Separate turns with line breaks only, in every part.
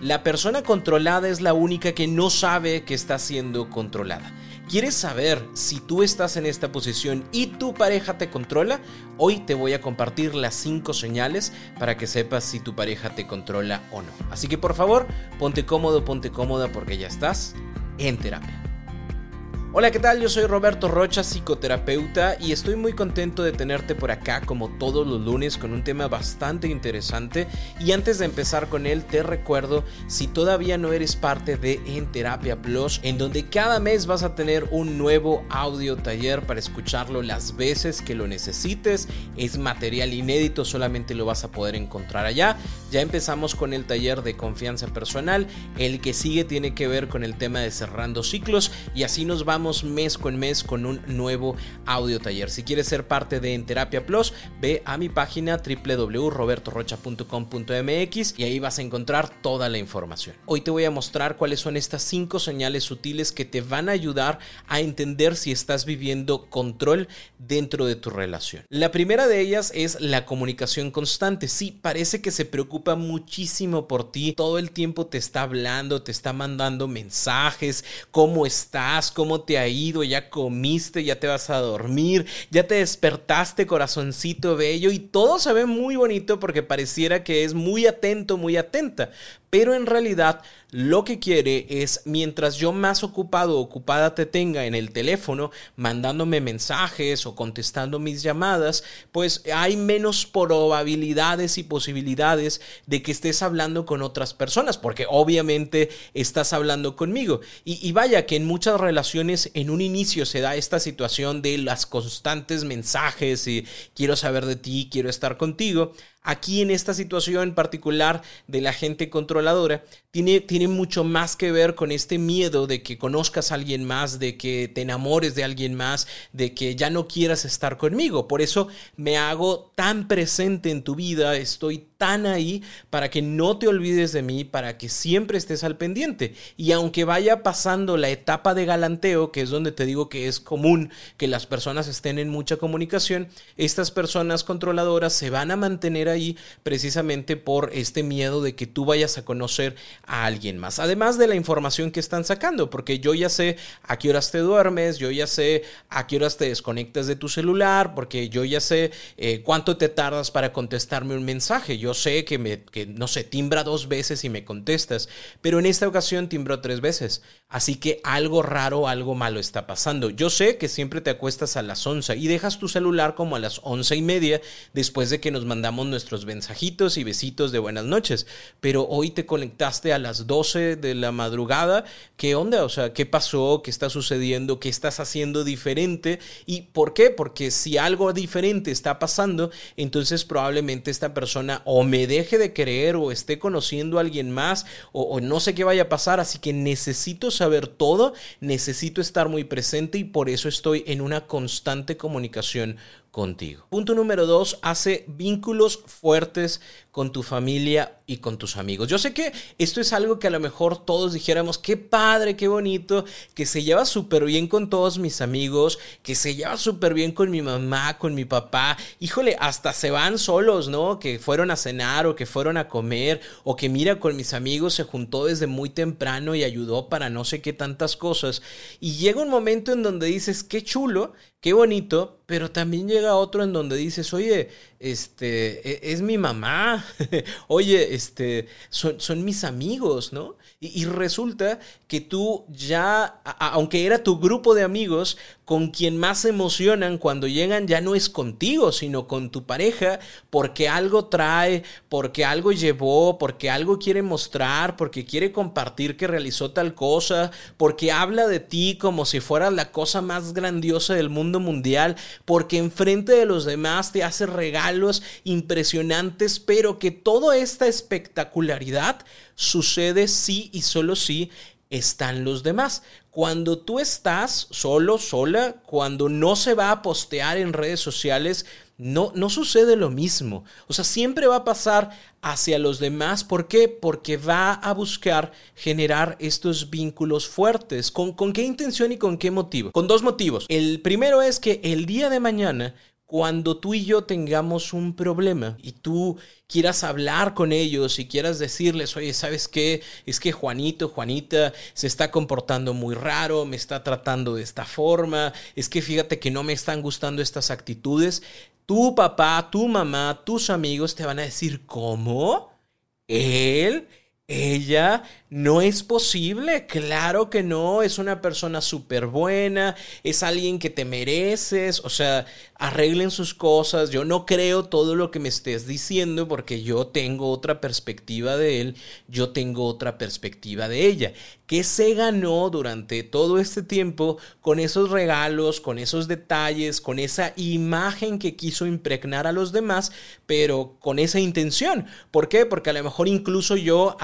La persona controlada es la única que no sabe que está siendo controlada. ¿Quieres saber si tú estás en esta posición y tu pareja te controla? Hoy te voy a compartir las 5 señales para que sepas si tu pareja te controla o no. Así que por favor, ponte cómodo, ponte cómoda porque ya estás en terapia. Hola, ¿qué tal? Yo soy Roberto Rocha, psicoterapeuta, y estoy muy contento de tenerte por acá como todos los lunes con un tema bastante interesante. Y antes de empezar con él, te recuerdo, si todavía no eres parte de En Terapia Plus, en donde cada mes vas a tener un nuevo audio taller para escucharlo las veces que lo necesites. Es material inédito, solamente lo vas a poder encontrar allá. Ya empezamos con el taller de confianza personal. El que sigue tiene que ver con el tema de cerrando ciclos y así nos vamos mes con mes con un nuevo audio taller. Si quieres ser parte de En Terapia Plus, ve a mi página www.robertorocha.com.mx y ahí vas a encontrar toda la información. Hoy te voy a mostrar cuáles son estas cinco señales sutiles que te van a ayudar a entender si estás viviendo control dentro de tu relación. La primera de ellas es la comunicación constante. Sí, parece que se preocupa muchísimo por ti, todo el tiempo te está hablando, te está mandando mensajes, cómo estás, cómo te ha ido, ya comiste, ya te vas a dormir, ya te despertaste, corazoncito bello, y todo se ve muy bonito porque pareciera que es muy atento, muy atenta pero en realidad lo que quiere es mientras yo más ocupado o ocupada te tenga en el teléfono, mandándome mensajes o contestando mis llamadas, pues hay menos probabilidades y posibilidades de que estés hablando con otras personas, porque obviamente estás hablando conmigo. Y, y vaya que en muchas relaciones en un inicio se da esta situación de las constantes mensajes y quiero saber de ti, quiero estar contigo. Aquí en esta situación en particular de la gente controladora, tiene, tiene mucho más que ver con este miedo de que conozcas a alguien más, de que te enamores de alguien más, de que ya no quieras estar conmigo. Por eso me hago tan presente en tu vida, estoy tan ahí para que no te olvides de mí, para que siempre estés al pendiente. Y aunque vaya pasando la etapa de galanteo, que es donde te digo que es común que las personas estén en mucha comunicación, estas personas controladoras se van a mantener ahí precisamente por este miedo de que tú vayas a conocer a alguien más. Además de la información que están sacando, porque yo ya sé a qué horas te duermes, yo ya sé a qué horas te desconectas de tu celular, porque yo ya sé eh, cuánto te tardas para contestarme un mensaje. Yo sé que, me, que, no sé, timbra dos veces y me contestas, pero en esta ocasión timbró tres veces. Así que algo raro, algo malo está pasando. Yo sé que siempre te acuestas a las 11 y dejas tu celular como a las once y media después de que nos mandamos nuestros mensajitos y besitos de buenas noches, pero hoy te conectaste a las 12 de la madrugada. ¿Qué onda? O sea, ¿qué pasó? ¿Qué está sucediendo? ¿Qué estás haciendo diferente? ¿Y por qué? Porque si algo diferente está pasando, entonces probablemente esta persona o me deje de creer o esté conociendo a alguien más o, no sé qué vaya a pasar, así que necesito saber todo, necesito estar muy presente y por eso estoy en una constante comunicación contigo. Punto número dos, hace vínculos fuertes con tu familia y con tus amigos. Yo sé que esto es algo que a lo mejor todos dijéramos, qué padre, qué bonito, que se lleva súper bien con todos mis amigos, que se lleva súper bien con mi mamá, con mi papá. Híjole, hasta se van solos, ¿no? Que fueron a cenar o que fueron a comer o que mira con mis amigos se juntó desde muy temprano y ayudó para no sé qué tantas cosas. Y llega un momento en donde dices, qué chulo, qué bonito, pero también llega otro en donde dices, oye, este, e, es mi mamá, oye, este, son, son mis amigos, ¿no? Y, resulta que tú ya, aunque era tu grupo de amigos, con quien más se emocionan cuando llegan ya no es contigo, sino con tu pareja, porque algo trae, porque algo llevó, porque algo quiere mostrar, porque quiere compartir que realizó tal cosa, porque habla de ti como si fueras la cosa más grandiosa del mundo mundial, porque enfrente de los demás te hace regalos impresionantes, pero que toda esta espectacularidad sucede y solo sí están los demás. Cuando tú estás solo, sola, cuando no se va a postear en redes sociales, no, no sucede lo mismo. O sea, siempre va a pasar hacia los demás. ¿Por qué? Porque va a buscar generar estos vínculos fuertes. ¿Con, ¿Con qué intención y con qué motivo? Con dos motivos. El primero es que el día de mañana cuando tú y yo tengamos un problema y tú quieras hablar con ellos y quieras decirles, oye, ¿sabes qué? Es que Juanito, Juanita se está comportando muy raro, me está tratando de esta forma, es que fíjate que no me están gustando estas actitudes. Tu papá, tu mamá, tus amigos te van a decir, ¿cómo? ¿Él? ¿Ella? No es posible, claro que no, es una persona súper buena, es alguien que te mereces, o sea, arreglen sus cosas, yo no creo todo lo que me estés diciendo porque yo tengo otra perspectiva de él, yo tengo otra perspectiva de ella. ¿Qué se ganó durante todo este tiempo con esos regalos, con esos detalles, con esa imagen que quiso impregnar a los demás, pero con esa intención? ¿Por qué? Porque a lo mejor incluso yo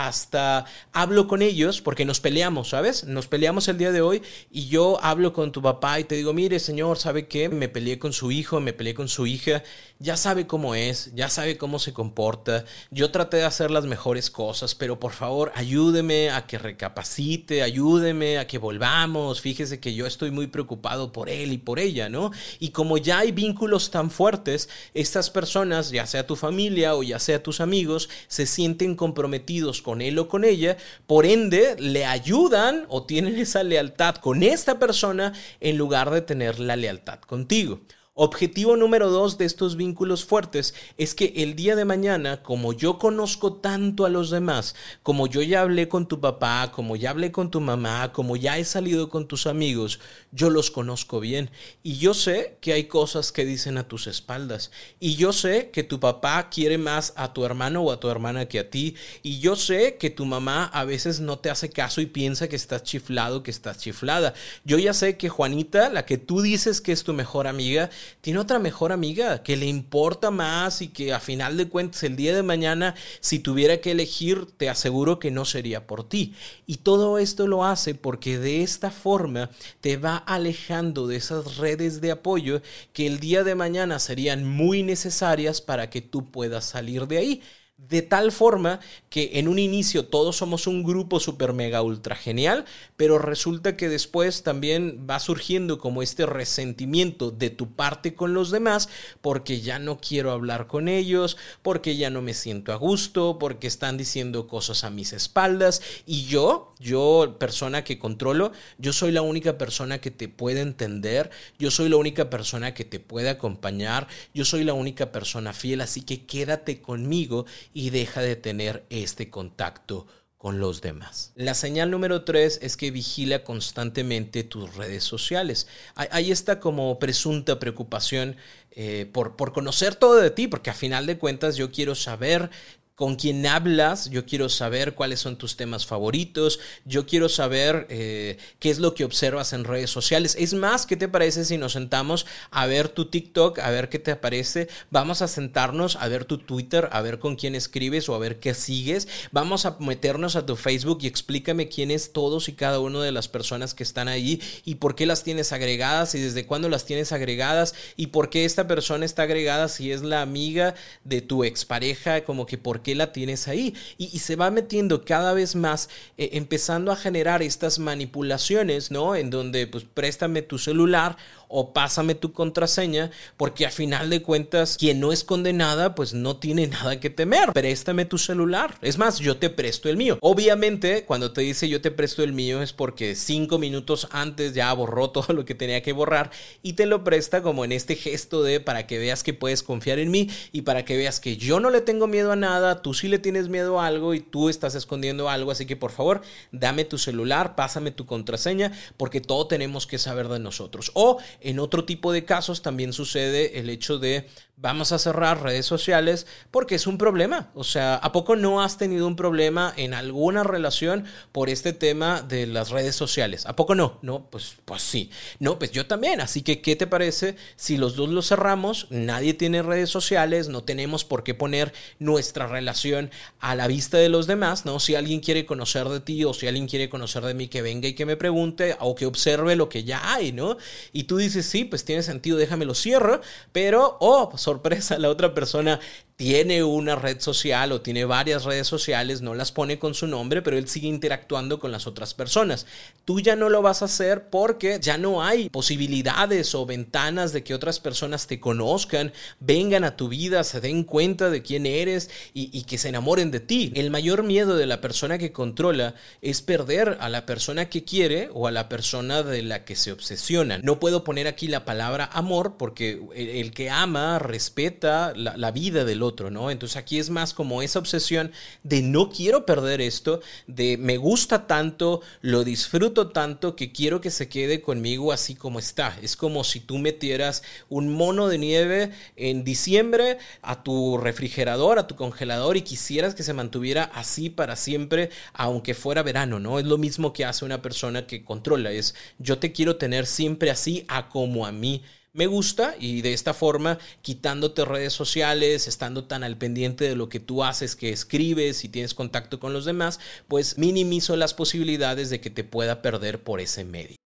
hablo con ellos porque nos peleamos, ¿sabes? Nos peleamos el día de hoy y yo hablo con tu papá y te digo, mire, señor, ¿sabe qué? Me peleé con su hijo, me peleé con su hija, ya sabe cómo es, ya sabe cómo se comporta, yo traté de hacer las mejores cosas, pero por favor, ayúdeme a que recapacite, ayúdeme a que volvamos, fíjese que yo estoy muy preocupado por él y por ella, ¿no? Y como ya hay vínculos tan fuertes, estas personas, ya sea tu familia o ya sea tus amigos, se sienten comprometidos con él o con ella, por ende, le ayudan o tienen esa lealtad con esta persona en lugar de tener la lealtad contigo. Objetivo número dos de estos vínculos fuertes es que el día de mañana, como yo conozco tanto a los demás, como yo ya hablé con tu papá, como ya hablé con tu mamá, como ya he salido con tus amigos, yo los conozco bien. Y yo sé que hay cosas que dicen a tus espaldas. Y yo sé que tu papá quiere más a tu hermano o a tu hermana que a ti. Y yo sé que tu mamá a veces no te hace caso y piensa que estás chiflado, que estás chiflada. Yo ya sé que Juanita, la que tú dices que es tu mejor amiga, tiene otra mejor amiga que le importa más y que a final de cuentas el día de mañana si tuviera que elegir te aseguro que no sería por ti. Y todo esto lo hace porque de esta forma te va alejando de esas redes de apoyo que el día de mañana serían muy necesarias para que tú puedas salir de ahí de tal forma que en un inicio todos somos un grupo super mega ultra genial, pero resulta que después también va surgiendo como este resentimiento de tu parte con los demás porque ya no quiero hablar con ellos, porque ya no me siento a gusto, porque están diciendo cosas a mis espaldas. Y yo, yo persona que controlo, yo soy la única persona que te puede entender, yo soy la única persona que te puede acompañar, yo soy la única persona fiel, así que quédate conmigo y deja de tener este contacto con los demás. La señal número tres es que vigila constantemente tus redes sociales. Hay, esta como presunta preocupación eh, por, por conocer todo de ti, porque a final de cuentas yo quiero saber con quién hablas, yo quiero saber cuáles son tus temas favoritos, yo quiero saber eh, qué es lo que observas en redes sociales. Es más, ¿qué te parece si nos sentamos a ver tu TikTok, a ver qué te aparece? Vamos a sentarnos a ver tu Twitter, a ver con quién escribes o a ver qué sigues. Vamos a meternos a tu Facebook y explícame quiénes todos y cada uno de las personas que están ahí y por qué las tienes agregadas y desde cuándo las tienes agregadas y por qué esta persona está agregada si es la amiga de tu expareja, como que por qué la tienes ahí? Y, se va metiendo cada vez más, eh, empezando a generar estas manipulaciones, ¿no? En donde, pues, préstame tu celular o pásame tu contraseña, porque a final de cuentas, quien no es condenada, pues no tiene nada que temer. Préstame tu celular. Es más, yo te presto el mío. Obviamente, cuando te dice yo te presto el mío es porque cinco minutos antes ya borró todo lo que tenía que borrar y te lo presta como en este gesto de para que veas que puedes confiar en mí y para que veas que yo no le tengo miedo a nada, tú sí le tienes miedo a algo y tú estás escondiendo algo, así que por favor, dame tu celular, pásame tu contraseña, porque todo tenemos que saber de nosotros. O en otro tipo de casos también sucede el hecho de vamos a cerrar redes sociales porque es un problema. O sea, ¿a poco no has tenido un problema en alguna relación por este tema de las redes sociales? ¿A poco no? No, pues, pues sí. No, pues yo también. Así que, ¿qué te parece si los dos lo cerramos? Nadie tiene redes sociales, no tenemos por qué poner nuestra relación a la vista de los demás, ¿no? Si alguien quiere conocer de ti o si alguien quiere conocer de mí, que venga y que me pregunte o que observe lo que ya hay, ¿no? Y tú dices, sí, pues tiene sentido, déjame lo cierro, pero, oh, sorpresa, la otra persona tiene una red social o tiene varias redes sociales, no las pone con su nombre, pero él sigue interactuando con las otras personas. Tú ya no lo vas a hacer porque ya no hay posibilidades o ventanas de que otras personas te conozcan, vengan a tu vida, se den cuenta de quién eres y, que se enamoren de ti. El mayor miedo de la persona que controla es perder a la persona que quiere o a la persona de la que se obsesiona. No puedo poner aquí la palabra amor porque el, que ama respeta la, la vida del otro, ¿no? Entonces aquí es más como esa obsesión de no quiero perder esto, de me gusta tanto, lo disfruto tanto que quiero que se quede conmigo así como está. Es como si tú metieras un mono de nieve en diciembre a tu refrigerador, a tu congelador y quisieras que se mantuviera así para siempre, aunque fuera verano, ¿no? Es lo mismo que hace una persona que controla, es yo te quiero tener siempre así a como a mí me gusta y de esta forma, quitándote redes sociales, estando tan al pendiente de lo que tú haces, que escribes y tienes contacto con los demás, pues minimizo las posibilidades de que te pueda perder por ese medio.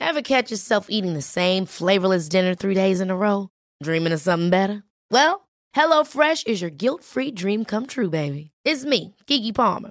Ever catch yourself eating the same flavorless dinner three days in a row? Dreaming of something better? Well, HelloFresh is your guilt-free dream come true, baby. It's me, Kiki Palmer.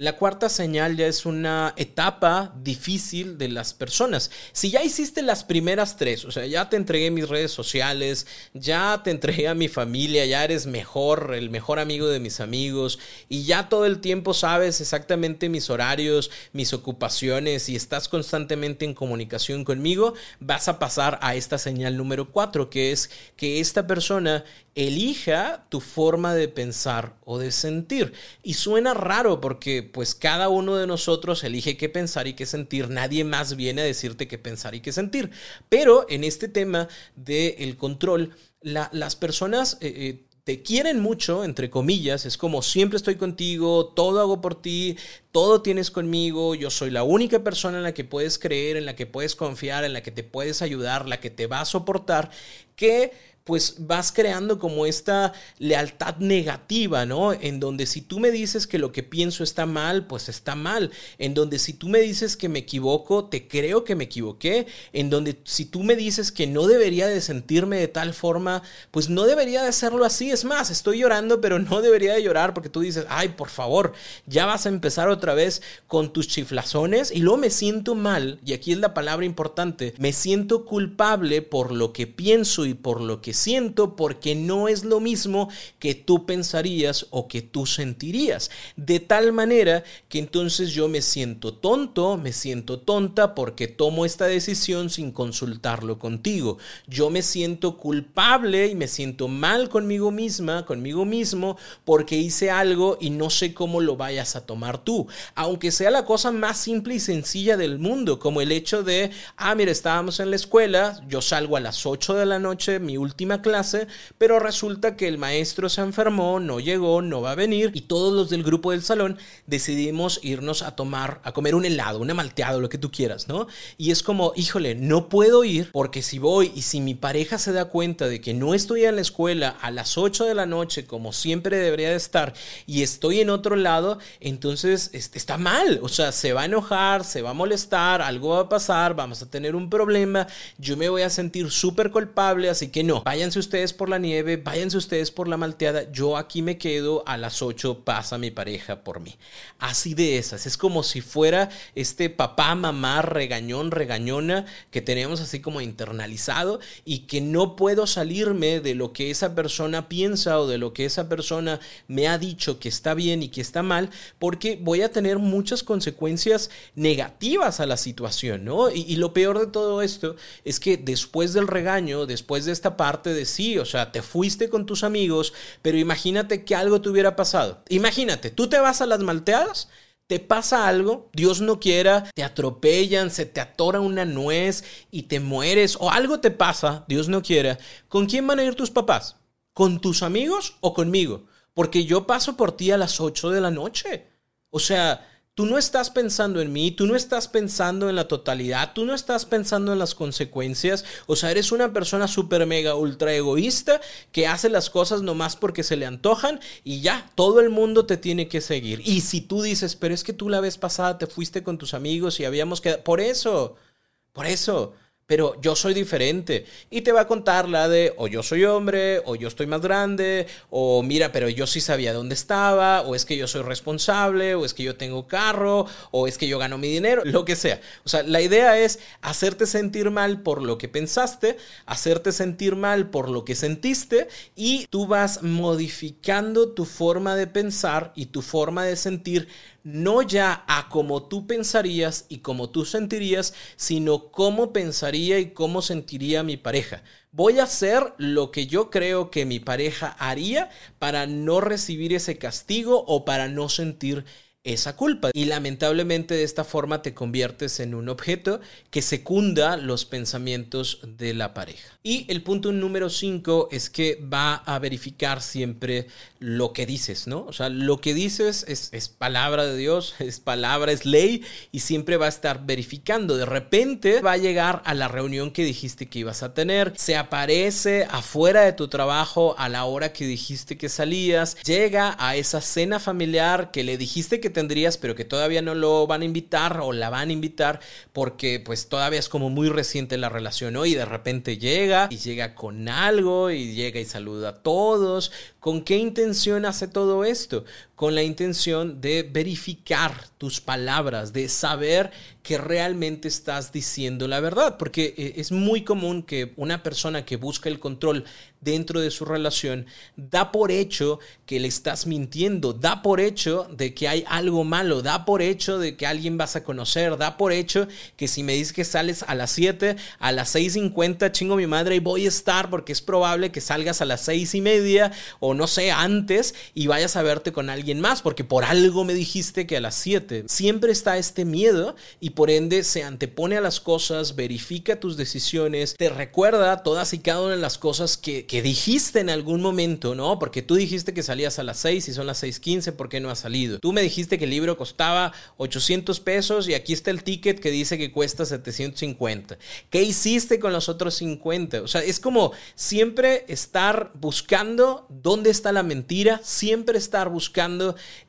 La cuarta señal ya es una etapa difícil de las personas. Si ya hiciste las primeras tres, o sea, ya te entregué mis redes sociales, ya te entregué a mi familia, ya eres mejor, el mejor amigo de mis amigos y ya todo el tiempo sabes exactamente mis horarios, mis ocupaciones y estás constantemente en comunicación conmigo, vas a pasar a esta señal número cuatro, que es que esta persona elija tu forma de pensar o de sentir. Y suena raro porque pues cada uno de nosotros elige qué pensar y qué sentir. Nadie más viene a decirte qué pensar y qué sentir. Pero en este tema del control, las personas... Eh, eh, te quieren mucho, entre comillas, es como siempre estoy contigo, todo hago por ti, todo tienes conmigo, yo soy la única persona en la que puedes creer, en la que puedes confiar, en la que te puedes ayudar, la que te va a soportar, que pues vas creando como esta lealtad negativa, ¿no? En donde si tú me dices que lo que pienso está mal, pues está mal. En donde si tú me dices que me equivoco, te creo que me equivoqué. En donde si tú me dices que no debería de sentirme de tal forma, pues no debería de hacerlo así. Es más, estoy llorando, pero no debería de llorar porque tú dices, ay, por favor, ya vas a empezar otra vez con tus chiflazones y luego me siento mal, y aquí es la palabra importante, me siento culpable por lo que pienso y por lo que siento porque no es lo mismo que tú pensarías o que tú sentirías. De tal manera que entonces yo me siento tonto, me siento tonta porque tomo esta decisión sin consultarlo contigo. Yo me siento culpable y me siento mal conmigo misma, conmigo mismo, porque hice algo y no sé cómo lo vayas a tomar tú. Aunque sea la cosa más simple y sencilla del mundo, como el hecho de, ah, mira, estábamos en la escuela, yo salgo a las 8 de la noche, mi última clase, pero resulta que el maestro se enfermó, no llegó, no va a venir y todos los del grupo del salón decidimos irnos a tomar, a comer un helado, una malteado, lo que tú quieras, ¿no? Y es como, híjole, no puedo ir porque si voy y si mi pareja se da cuenta de que no estoy en la escuela a las 8 de la noche como siempre debería de estar y estoy en otro lado, entonces está mal, o sea, se va a enojar, se va a molestar, algo va a pasar, vamos a tener un problema, yo me voy a sentir súper culpable, así que no, váyanse ustedes por la nieve, váyanse ustedes por la malteada, yo aquí me quedo, a las 8 pasa mi pareja por mí. Así de esas, es como si fuera este papá, mamá, regañón, regañona que tenemos así como internalizado y que no puedo salirme de lo que esa persona piensa o de lo que esa persona me ha dicho que está bien y que está mal, porque voy a tener muchas consecuencias negativas a la situación, ¿no? Y, y, lo peor de todo esto es que después del regaño, después de esta parte de sí, o sea, te fuiste con tus amigos, pero imagínate que algo te hubiera pasado. Imagínate, tú te vas a las malteadas te pasa algo, Dios no quiera, te atropellan, se te atora una nuez y te mueres, o algo te pasa, Dios no quiera, ¿con quién van a ir tus papás? ¿Con tus amigos o conmigo? Porque yo paso por ti a las 8 de la noche. O sea, Tú no estás pensando en mí, tú no estás pensando en la totalidad, tú no estás pensando en las consecuencias. O sea, eres una persona súper mega ultra egoísta que hace las cosas nomás porque se le antojan y ya, todo el mundo te tiene que seguir. Y si tú dices, pero es que tú la vez pasada te fuiste con tus amigos y habíamos quedado... Por eso, por eso pero yo soy diferente. Y te va a contar la de, o yo soy hombre, o yo estoy más grande, o mira, pero yo sí sabía dónde estaba, o es que yo soy responsable, o es que yo tengo carro, o es que yo gano mi dinero, lo que sea. O sea, la idea es hacerte sentir mal por lo que pensaste, hacerte sentir mal por lo que sentiste, y tú vas modificando tu forma de pensar y tu forma de sentir no ya a como tú pensarías y como tú sentirías, sino cómo pensaría y cómo sentiría mi pareja. Voy a hacer lo que yo creo que mi pareja haría para no recibir ese castigo o para no sentir esa culpa. Y lamentablemente de esta forma te conviertes en un objeto que secunda los pensamientos de la pareja. Y el punto número 5 es que va a verificar siempre lo que dices, ¿no? O sea, lo que dices es, es, palabra de Dios, es palabra, es ley y siempre va a estar verificando. De repente va a llegar a la reunión que dijiste que ibas a tener, se aparece afuera de tu trabajo a la hora que dijiste que salías, llega a esa cena familiar que le dijiste que tendrías, pero que todavía no lo van a invitar o la van a invitar porque pues todavía es como muy reciente la relación, ¿no? Y de repente llega y llega con algo y llega y saluda a todos. ¿Con qué intención hace todo esto? Con la intención de verificar tus palabras, de saber que realmente estás diciendo la verdad, porque eh, es muy común que una persona que busca el control dentro de su relación da por hecho que le estás mintiendo, da por hecho de que hay algo malo, da por hecho de que alguien vas a conocer, da por hecho que si me dices que sales a las 7, a las 6.50 chingo mi madre y voy a estar porque es probable que salgas a las seis y media o no sé, antes y vayas a verte con alguien más porque por algo me dijiste que a las 7. Siempre está este miedo y por ende se antepone a las cosas, verifica tus decisiones, te recuerda todas y cada una de las cosas que, que dijiste en algún momento, ¿no? Porque tú dijiste que salías a las 6 y son las 6:15, ¿por qué no has salido? Tú me dijiste que el libro costaba 800 pesos y aquí está el ticket que dice que cuesta 750. ¿Qué hiciste con los otros 50? O sea, es como siempre estar buscando dónde está la mentira, siempre estar buscando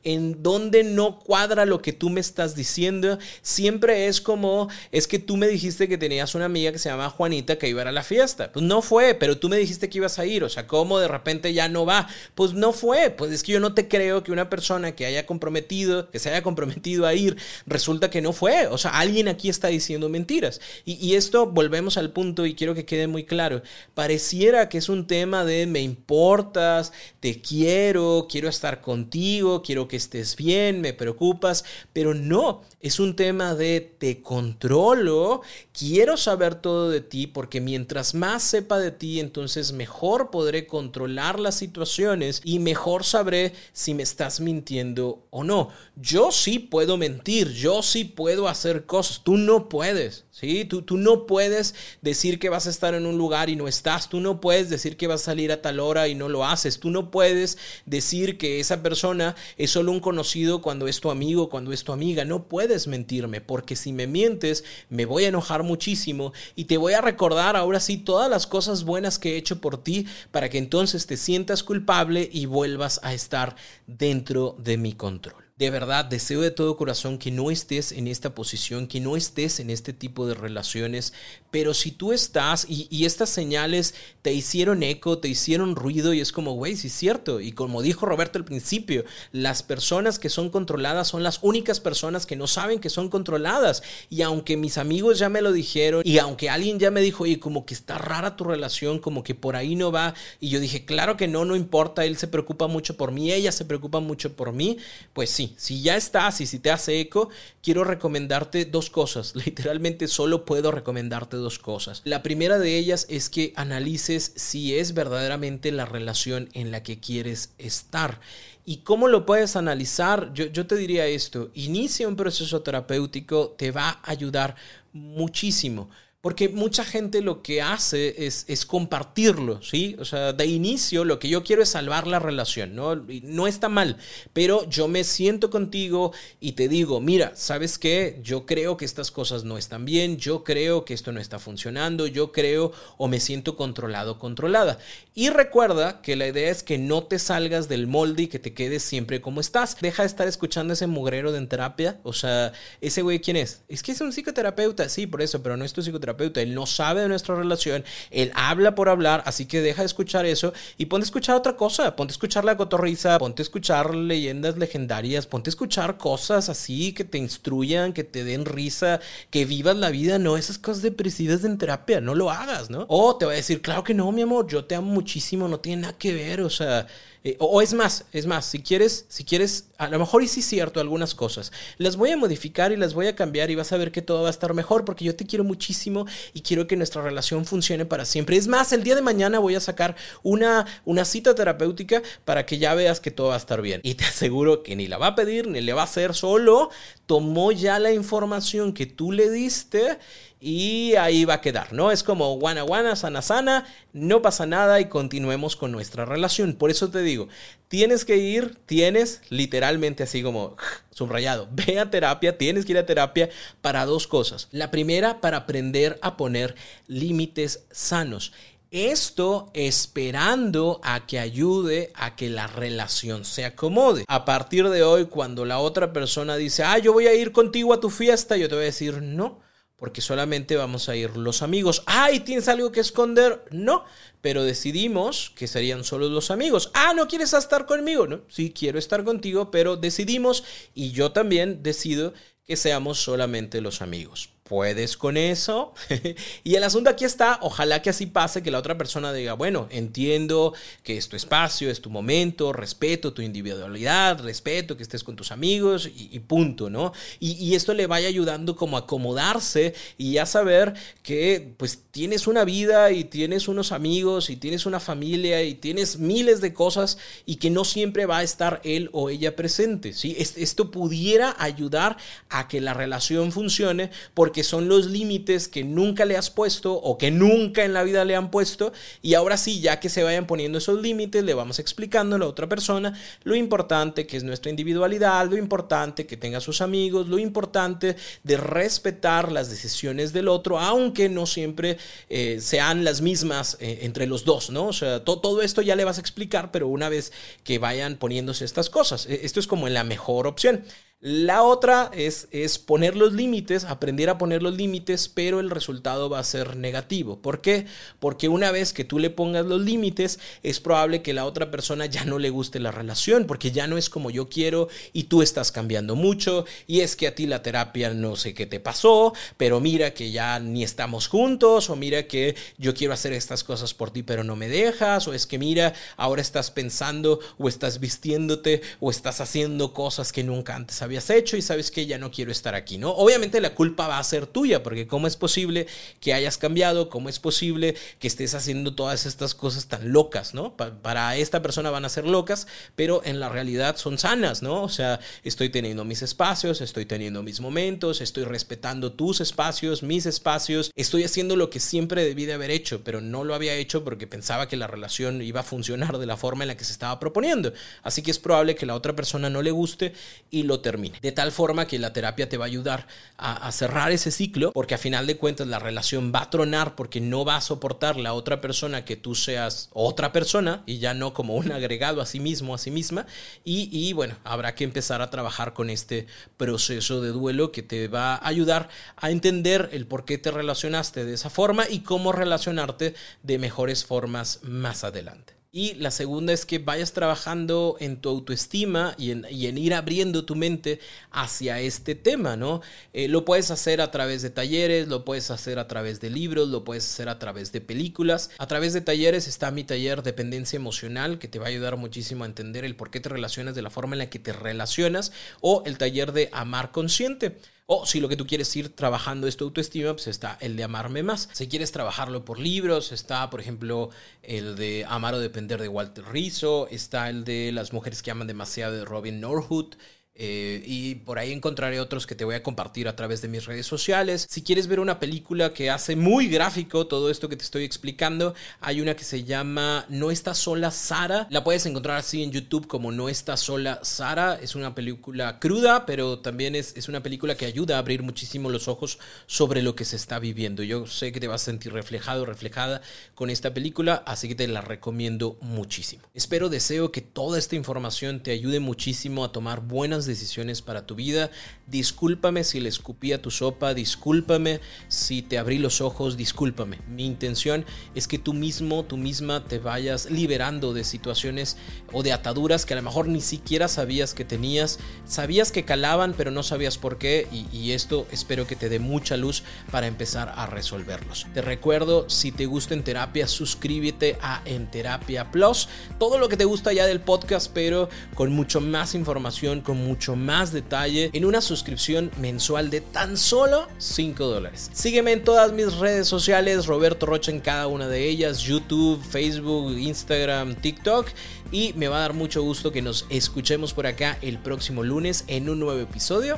en dónde no cuadra lo que tú me estás diciendo, siempre es como, es que tú me dijiste que tenías una amiga que se llama Juanita que iba a, a la fiesta. Pues no fue, pero tú me dijiste que ibas a ir, o sea, ¿cómo de repente ya no va? Pues no fue, pues es que yo no te creo que una persona que haya comprometido, que se haya comprometido a ir, resulta que no fue, o sea, alguien aquí está diciendo mentiras. Y, y esto, volvemos al punto y quiero que quede muy claro, pareciera que es un tema de me importas, te quiero, quiero estar contigo, quiero que estés bien, me preocupas, pero no, es un tema de te controlo, quiero saber todo de ti porque mientras más sepa de ti, entonces mejor podré controlar las situaciones y mejor sabré si me estás mintiendo o no. Yo sí puedo mentir, yo sí puedo hacer cosas, tú no puedes. ¿sí? Tú, tú no puedes decir que vas a estar en un lugar y no estás, tú no puedes decir que vas a salir a tal hora y no lo haces, tú no puedes decir que esa persona es solo un conocido cuando es tu amigo, cuando es tu amiga, no puedes mentirme, porque si me mientes me voy a enojar muchísimo y te voy a recordar ahora sí todas las cosas buenas que he hecho por ti para que entonces te sientas culpable y vuelvas a estar dentro de mi control. De verdad, deseo de todo corazón que no estés en esta posición, que no estés en este tipo de relaciones, pero si tú estás y, estas señales te hicieron eco, te hicieron ruido y es como, güey, sí es cierto. Y como dijo Roberto al principio, las personas que son controladas son las únicas personas que no saben que son controladas. Y aunque mis amigos ya me lo dijeron y aunque alguien ya me dijo, oye, como que está rara tu relación, como que por ahí no va, y yo dije, claro que no, no importa, él se preocupa mucho por mí, ella se preocupa mucho por mí, pues sí si ya estás y si te hace eco, quiero recomendarte dos cosas. Literalmente solo puedo recomendarte dos cosas. La primera de ellas es que analices si es verdaderamente la relación en la que quieres estar. ¿Y cómo lo puedes analizar? Yo, yo, te diría esto, inicia un proceso terapéutico, te va a ayudar muchísimo. Porque mucha gente lo que hace es, es, compartirlo, ¿sí? O sea, de inicio lo que yo quiero es salvar la relación, ¿no? no está mal, pero yo me siento contigo y te digo, mira, ¿sabes qué? Yo creo que estas cosas no están bien, yo creo que esto no está funcionando, yo creo o me siento controlado, controlada. Y recuerda que la idea es que no te salgas del molde y que te quedes siempre como estás. Deja de estar escuchando ese mugrero de en terapia, o sea, ese güey, ¿quién es? Es que es un psicoterapeuta, sí, por eso, pero no es tu psicoterapeuta él no sabe de nuestra relación, él habla por hablar, así que deja de escuchar eso y ponte a escuchar otra cosa, ponte a escuchar la cotorriza, ponte a escuchar leyendas legendarias, ponte a escuchar cosas así que te instruyan, que te den risa, que vivas la vida, no esas cosas depresivas en terapia, no lo hagas, ¿no? O te va a decir, claro que no, mi amor, yo te amo muchísimo, no tiene nada que ver, o sea, eh, o, es más, es más, si quieres, si quieres, a lo mejor y es cierto algunas cosas, las voy a modificar y las voy a cambiar y vas a ver que todo va a estar mejor porque yo te quiero muchísimo y quiero que nuestra relación funcione para siempre. Es más, el día de mañana voy a sacar una, una cita terapéutica para que ya veas que todo va a estar bien. Y te aseguro que ni la va a pedir, ni le va a hacer, solo tomó ya la información que tú le diste y ahí va a quedar, ¿no? Es como guana guana, sana sana, no pasa nada y continuemos con nuestra relación. Por eso te digo, tienes que ir, tienes literalmente así como subrayado, ve a terapia, tienes que ir a terapia para dos cosas. La primera, para aprender a poner límites sanos. Esto esperando a que ayude a que la relación se acomode. A partir de hoy, cuando la otra persona dice, ah, yo voy a ir contigo a tu fiesta, yo te voy a decir, no porque solamente vamos a ir los amigos. ¡Ay, tienes algo que esconder! No, pero decidimos que serían solo los amigos. ¡Ah, no quieres estar conmigo! No, sí, quiero estar contigo, pero decidimos y yo también decido que seamos solamente los amigos puedes con eso. y el asunto aquí está, ojalá que así pase, que la otra persona diga, bueno, entiendo que es tu espacio, es tu momento, respeto tu individualidad, respeto que estés con tus amigos y, punto, ¿no? Y, esto le vaya ayudando como a acomodarse y ya saber que pues tienes una vida y tienes unos amigos y tienes una familia y tienes miles de cosas y que no siempre va a estar él o ella presente, ¿sí? Esto pudiera ayudar a que la relación funcione porque son los límites que nunca le has puesto o que nunca en la vida le han puesto. Y ahora sí, ya que se vayan poniendo esos límites, le vamos explicando a la otra persona lo importante que es nuestra individualidad, lo importante que tenga sus amigos, lo importante de respetar las decisiones del otro, aunque no siempre eh, sean las mismas eh, entre los dos, ¿no? O sea, todo esto ya le vas a explicar, pero una vez que vayan poniéndose estas cosas, e, esto es como la mejor opción. La otra es, es, poner los límites, aprender a poner los límites, pero el resultado va a ser negativo. ¿Por qué? Porque una vez que tú le pongas los límites, es probable que la otra persona ya no le guste la relación, porque ya no es como yo quiero y tú estás cambiando mucho y es que a ti la terapia no sé qué te pasó, pero mira que ya ni estamos juntos o mira que yo quiero hacer estas cosas por ti, pero no me dejas o es que mira, ahora estás pensando o estás vistiéndote o estás haciendo cosas que nunca antes habías habías hecho y sabes que ya no quiero estar aquí, ¿no? Obviamente la culpa va a ser tuya, porque ¿cómo es posible que hayas cambiado? ¿Cómo es posible que estés haciendo todas estas cosas tan locas, ¿no? para esta persona van a ser locas, pero en la realidad son sanas, ¿no? O sea, estoy teniendo mis espacios, estoy teniendo mis momentos, estoy respetando tus espacios, mis espacios, estoy haciendo lo que siempre debí de haber hecho, pero no lo había hecho porque pensaba que la relación iba a funcionar de la forma en la que se estaba proponiendo. Así que es probable que la otra persona no le guste y lo termine. De tal forma que la terapia te va a ayudar a, cerrar ese ciclo, porque a final de cuentas la relación va a tronar porque no va a soportar la otra persona que tú seas otra persona y ya no como un agregado a sí mismo, a sí misma. Y, y bueno, habrá que empezar a trabajar con este proceso de duelo que te va a ayudar a entender el por qué te relacionaste de esa forma y cómo relacionarte de mejores formas más adelante. Y la segunda es que vayas trabajando en tu autoestima y en, ir abriendo tu mente hacia este tema, ¿no? Eh, lo puedes hacer a través de talleres, lo puedes hacer a través de libros, lo puedes hacer a través de películas. A través de talleres está mi taller Dependencia Emocional, que te va a ayudar muchísimo a entender el por qué te relacionas de la forma en la que te relacionas, o el taller de Amar Consciente. O si lo que tú quieres ir trabajando es tu autoestima, pues está el de amarme más. Si quieres trabajarlo por libros, está, por ejemplo, el de Amar o Depender de Walter Rizzo, está el de Las mujeres que aman demasiado de Robin Norwood. Eh, y por ahí encontraré otros que te voy a compartir a través de mis redes sociales. Si quieres ver una película que hace muy gráfico todo esto que te estoy explicando, hay una que se llama No está sola Sara. La puedes encontrar así en YouTube como No está sola Sara. Es una película cruda, pero también es, es una película que ayuda a abrir muchísimo los ojos sobre lo que se está viviendo. Yo sé que te vas a sentir reflejado, reflejada con esta película, así que te la recomiendo muchísimo. Espero, deseo que toda esta información te ayude muchísimo a tomar buenas decisiones para tu vida. Discúlpame si le escupí a tu sopa, discúlpame si te abrí los ojos, discúlpame. Mi intención es que tú mismo, tú misma te vayas liberando de situaciones o de ataduras que a lo mejor ni siquiera sabías que tenías. Sabías que calaban, pero no sabías por qué y, y esto espero que te dé mucha luz para empezar a resolverlos. Te recuerdo, si te gusta en terapia, suscríbete a En Terapia Plus. Todo lo que te gusta ya del podcast, pero con mucho más información, con mucho más detalle en una suscripción mensual de tan solo 5 dólares. Sígueme en todas mis redes sociales, Roberto Rocha en cada una de ellas, YouTube, Facebook, Instagram, TikTok y me va a dar mucho gusto que nos escuchemos por acá el próximo lunes en un nuevo episodio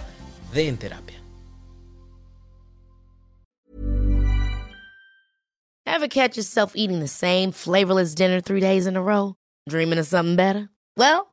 de En Terapia.
Ever catch yourself eating the same flavorless dinner three days in a row? Dreaming of something better? Well,